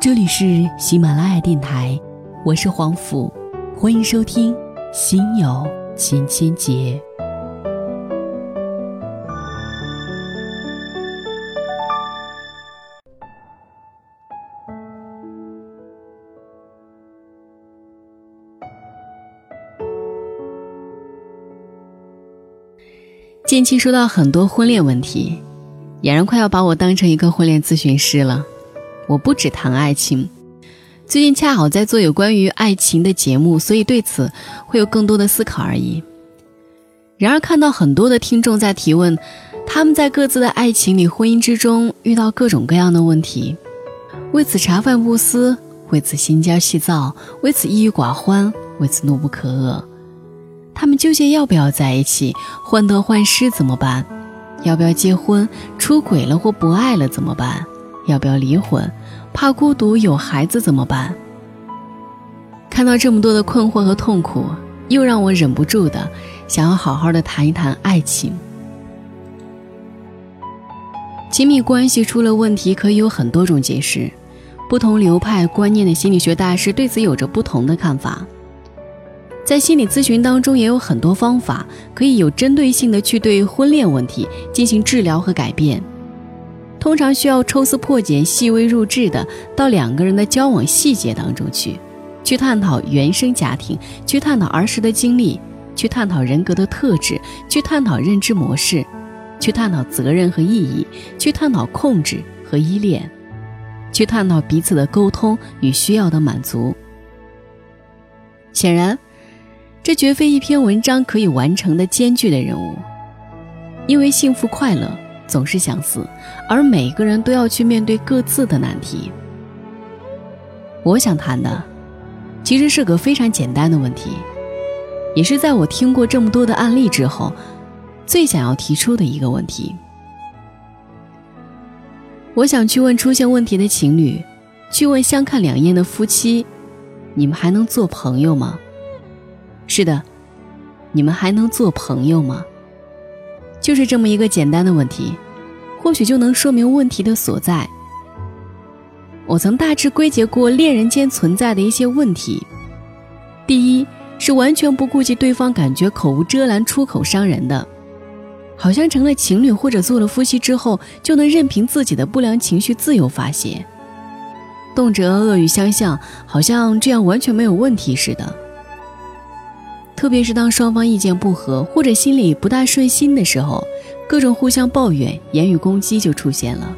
这里是喜马拉雅电台，我是黄甫，欢迎收听《心有千千结》。近期收到很多婚恋问题，俨然快要把我当成一个婚恋咨询师了。我不只谈爱情，最近恰好在做有关于爱情的节目，所以对此会有更多的思考而已。然而看到很多的听众在提问，他们在各自的爱情里、婚姻之中遇到各种各样的问题，为此茶饭不思，为此心焦气躁，为此抑郁寡欢，为此怒不可遏。他们究竟要不要在一起？患得患失怎么办？要不要结婚？出轨了或不爱了怎么办？要不要离婚？怕孤独，有孩子怎么办？看到这么多的困惑和痛苦，又让我忍不住的想要好好的谈一谈爱情。亲密关系出了问题，可以有很多种解释，不同流派观念的心理学大师对此有着不同的看法。在心理咨询当中，也有很多方法可以有针对性的去对婚恋问题进行治疗和改变。通常需要抽丝破茧、细微入质的到两个人的交往细节当中去，去探讨原生家庭，去探讨儿时的经历，去探讨人格的特质，去探讨认知模式，去探讨责任和意义，去探讨控制和依恋，去探讨彼此的沟通与需要的满足。显然，这绝非一篇文章可以完成的艰巨的任务，因为幸福快乐。总是相似，而每个人都要去面对各自的难题。我想谈的，其实是个非常简单的问题，也是在我听过这么多的案例之后，最想要提出的一个问题。我想去问出现问题的情侣，去问相看两厌的夫妻，你们还能做朋友吗？是的，你们还能做朋友吗？就是这么一个简单的问题，或许就能说明问题的所在。我曾大致归结过恋人间存在的一些问题：第一，是完全不顾及对方感觉，口无遮拦，出口伤人的，好像成了情侣或者做了夫妻之后，就能任凭自己的不良情绪自由发泄，动辄恶语相向，好像这样完全没有问题似的。特别是当双方意见不合或者心里不大顺心的时候，各种互相抱怨、言语攻击就出现了。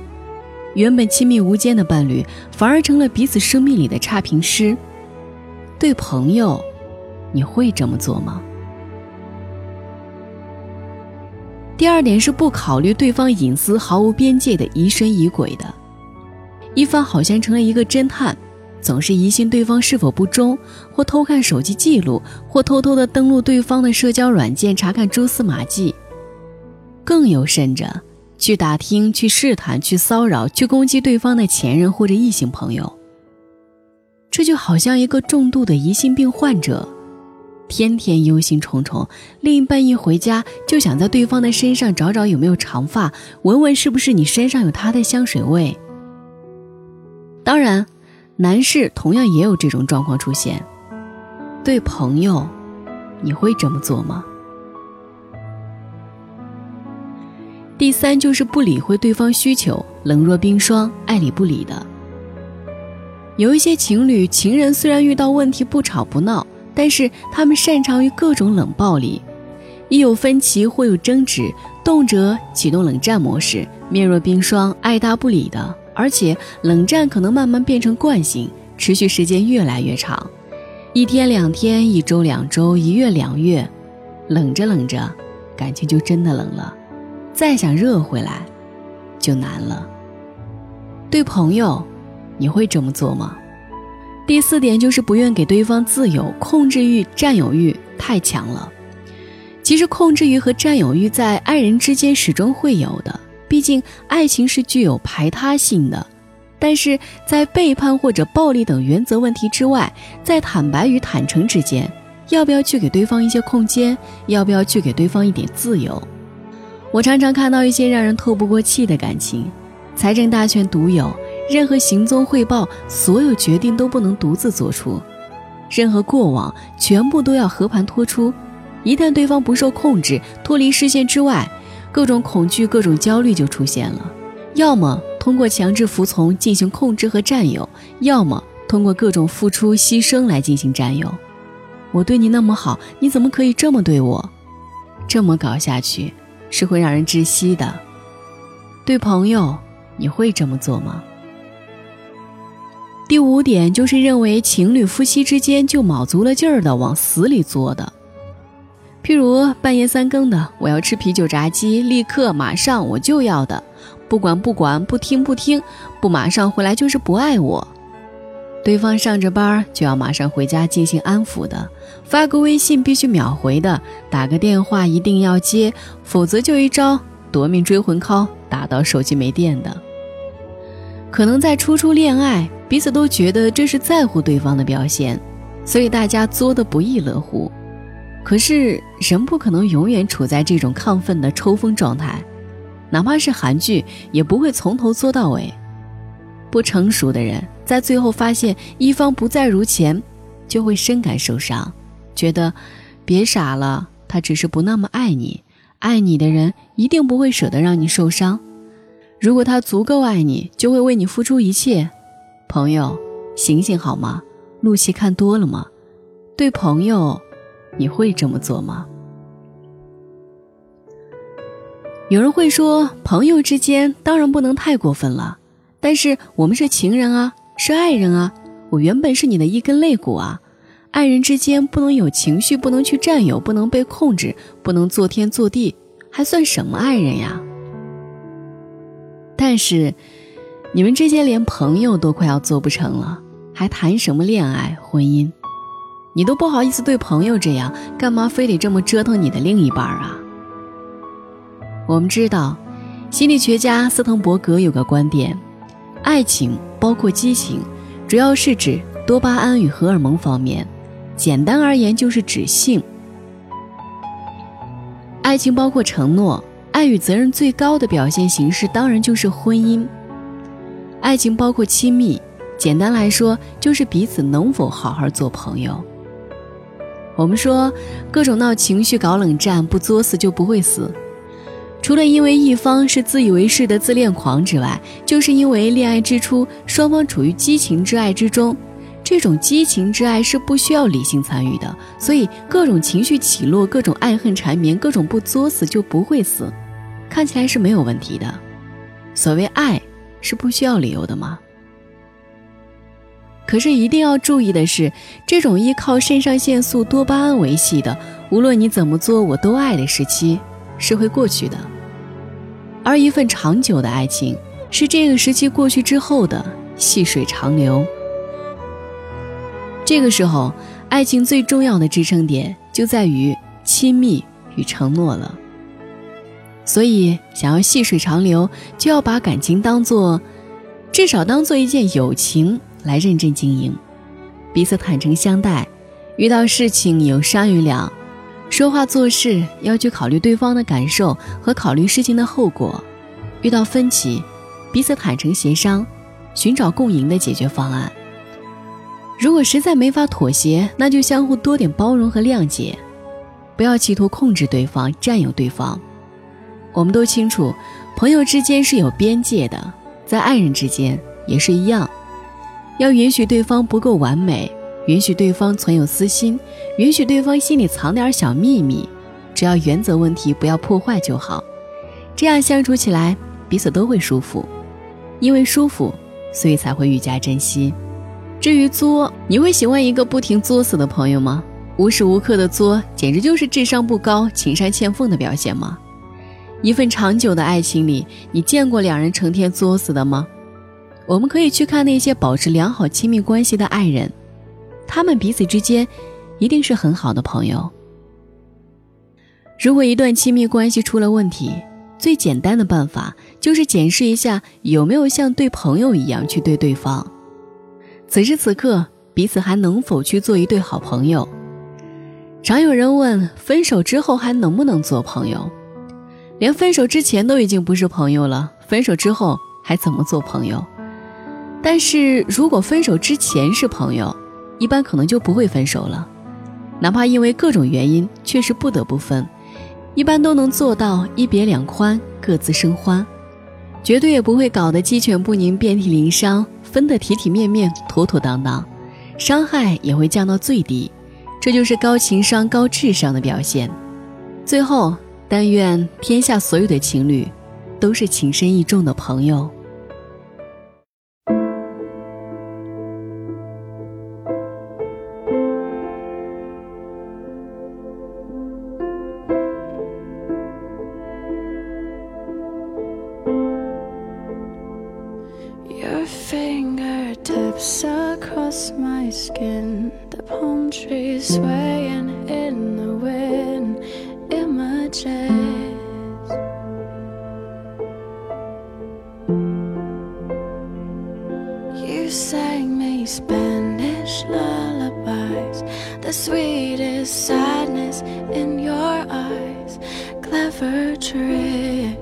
原本亲密无间的伴侣，反而成了彼此生命里的差评师。对朋友，你会这么做吗？第二点是不考虑对方隐私、毫无边界的疑神疑鬼的，一方好像成了一个侦探。总是疑心对方是否不忠，或偷看手机记录，或偷偷的登录对方的社交软件查看蛛丝马迹。更有甚者，去打听、去试探、去骚扰、去攻击对方的前任或者异性朋友。这就好像一个重度的疑心病患者，天天忧心忡忡，另一半一回家就想在对方的身上找找有没有长发，闻闻是不是你身上有他的香水味。当然。男士同样也有这种状况出现，对朋友，你会这么做吗？第三就是不理会对方需求，冷若冰霜，爱理不理的。有一些情侣，情人虽然遇到问题不吵不闹，但是他们擅长于各种冷暴力，一有分歧或有争执，动辄启动冷战模式，面若冰霜，爱答不理的。而且冷战可能慢慢变成惯性，持续时间越来越长，一天两天，一周两周，一月两月，冷着冷着，感情就真的冷了，再想热回来，就难了。对朋友，你会这么做吗？第四点就是不愿给对方自由，控制欲、占有欲太强了。其实控制欲和占有欲在爱人之间始终会有的。毕竟，爱情是具有排他性的，但是在背叛或者暴力等原则问题之外，在坦白与坦诚之间，要不要去给对方一些空间？要不要去给对方一点自由？我常常看到一些让人透不过气的感情，财政大权独有，任何行踪汇报，所有决定都不能独自做出，任何过往全部都要和盘托出。一旦对方不受控制，脱离视线之外，各种恐惧、各种焦虑就出现了。要么通过强制服从进行控制和占有，要么通过各种付出牺牲来进行占有。我对你那么好，你怎么可以这么对我？这么搞下去，是会让人窒息的。对朋友，你会这么做吗？第五点就是认为情侣夫妻之间就卯足了劲儿的往死里作的，譬如半夜三更的，我要吃啤酒炸鸡，立刻马上我就要的，不管不管不听不听，不马上回来就是不爱我。对方上着班就要马上回家进行安抚的，发个微信必须秒回的，打个电话一定要接，否则就一招夺命追魂 call 打到手机没电的。可能在初初恋爱，彼此都觉得这是在乎对方的表现，所以大家作的不亦乐乎。可是人不可能永远处在这种亢奋的抽风状态，哪怕是韩剧也不会从头作到尾。不成熟的人。在最后发现一方不再如前，就会深感受伤，觉得别傻了，他只是不那么爱你，爱你的人一定不会舍得让你受伤。如果他足够爱你，就会为你付出一切。朋友，醒醒好吗？陆戏看多了吗？对朋友，你会这么做吗？有人会说，朋友之间当然不能太过分了，但是我们是情人啊。是爱人啊，我原本是你的一根肋骨啊。爱人之间不能有情绪，不能去占有，不能被控制，不能做天做地，还算什么爱人呀？但是，你们之间连朋友都快要做不成了，还谈什么恋爱婚姻？你都不好意思对朋友这样，干嘛非得这么折腾你的另一半啊？我们知道，心理学家斯滕伯格有个观点。爱情包括激情，主要是指多巴胺与荷尔蒙方面。简单而言，就是指性。爱情包括承诺，爱与责任最高的表现形式当然就是婚姻。爱情包括亲密，简单来说就是彼此能否好好做朋友。我们说，各种闹情绪、搞冷战，不作死就不会死。除了因为一方是自以为是的自恋狂之外，就是因为恋爱之初双方处于激情之爱之中，这种激情之爱是不需要理性参与的，所以各种情绪起落、各种爱恨缠绵、各种不作死就不会死，看起来是没有问题的。所谓爱，是不需要理由的吗？可是一定要注意的是，这种依靠肾上腺素、多巴胺维系的，无论你怎么做我都爱的时期，是会过去的。而一份长久的爱情，是这个时期过去之后的细水长流。这个时候，爱情最重要的支撑点就在于亲密与承诺了。所以，想要细水长流，就要把感情当做，至少当做一件友情来认真经营，彼此坦诚相待，遇到事情有商有量。说话做事要去考虑对方的感受和考虑事情的后果，遇到分歧，彼此坦诚协商，寻找共赢的解决方案。如果实在没法妥协，那就相互多点包容和谅解，不要企图控制对方、占有对方。我们都清楚，朋友之间是有边界的，在爱人之间也是一样，要允许对方不够完美。允许对方存有私心，允许对方心里藏点小秘密，只要原则问题不要破坏就好。这样相处起来，彼此都会舒服。因为舒服，所以才会愈加珍惜。至于作，你会喜欢一个不停作死的朋友吗？无时无刻的作，简直就是智商不高、情商欠奉的表现吗？一份长久的爱情里，你见过两人成天作死的吗？我们可以去看那些保持良好亲密关系的爱人。他们彼此之间，一定是很好的朋友。如果一段亲密关系出了问题，最简单的办法就是检视一下有没有像对朋友一样去对对方。此时此刻，彼此还能否去做一对好朋友？常有人问：分手之后还能不能做朋友？连分手之前都已经不是朋友了，分手之后还怎么做朋友？但是如果分手之前是朋友，一般可能就不会分手了。哪怕因为各种原因确实不得不分，一般都能做到一别两宽，各自生欢，绝对也不会搞得鸡犬不宁、遍体鳞伤，分得体体面面、妥妥当当，伤害也会降到最低。这就是高情商、高智商的表现。最后，但愿天下所有的情侣，都是情深意重的朋友。Swaying in the wind, images. You sang me Spanish lullabies, the sweetest sadness in your eyes, clever trick.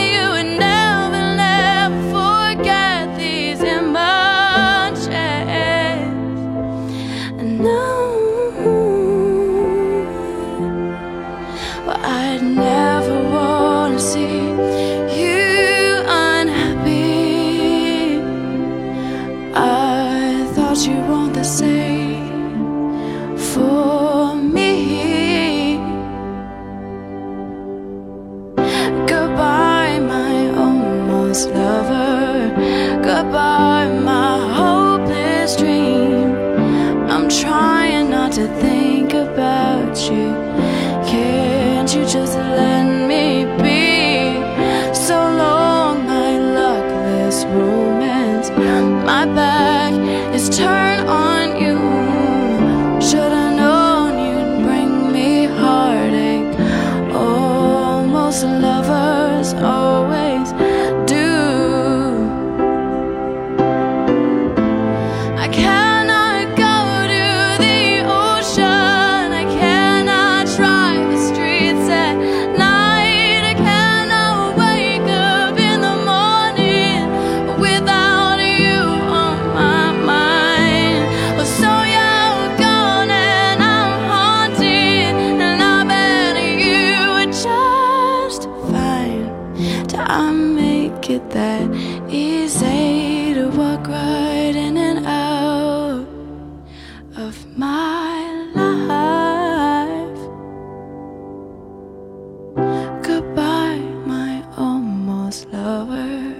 lovers it that easy to walk right in and out of my life. Goodbye, my almost lover.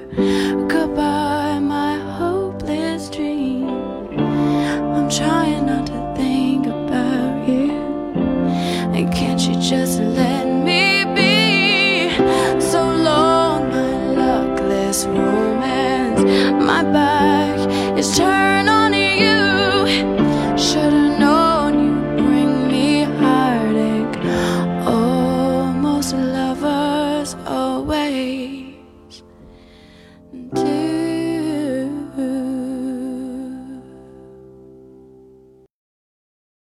Goodbye, my hopeless dream. I'm trying not to think about you. And can't you just let me?